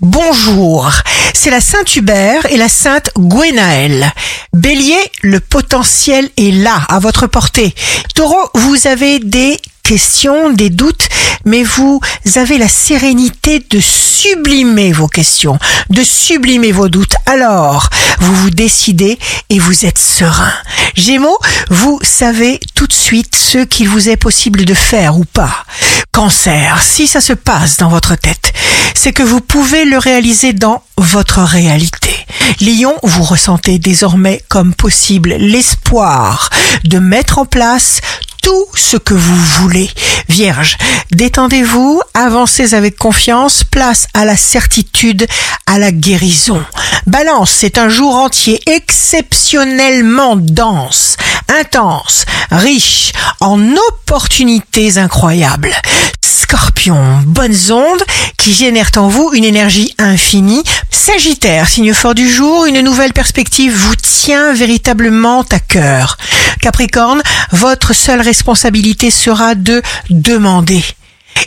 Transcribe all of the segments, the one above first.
bonjour. C'est la Sainte Hubert et la Sainte Gwenaëlle. Bélier, le potentiel est là, à votre portée. Taureau, vous avez des questions, des doutes, mais vous avez la sérénité de sublimer vos questions, de sublimer vos doutes. Alors, vous vous décidez et vous êtes serein. Gémeaux, vous savez tout de suite ce qu'il vous est possible de faire ou pas. Cancer, si ça se passe dans votre tête, c'est que vous pouvez le réaliser dans votre réalité. Lion, vous ressentez désormais comme possible l'espoir de mettre en place tout ce que vous voulez. Vierge, détendez-vous, avancez avec confiance, place à la certitude, à la guérison. Balance, c'est un jour entier exceptionnellement dense, intense, riche en opportunités incroyables. Scorpion, bonnes ondes qui génèrent en vous une énergie infinie. Sagittaire, signe fort du jour, une nouvelle perspective vous tient véritablement à cœur. Capricorne, votre seule responsabilité sera de demander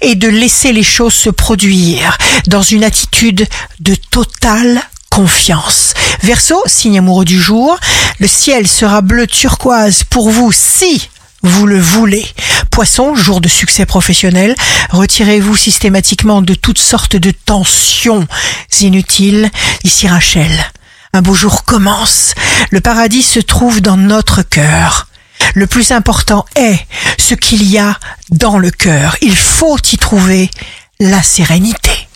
et de laisser les choses se produire dans une attitude de totale confiance. Verseau, signe amoureux du jour, le ciel sera bleu turquoise pour vous si vous le voulez. Poisson, jour de succès professionnel, retirez-vous systématiquement de toutes sortes de tensions inutiles. Ici Rachel, un beau jour commence. Le paradis se trouve dans notre cœur. Le plus important est ce qu'il y a dans le cœur. Il faut y trouver la sérénité.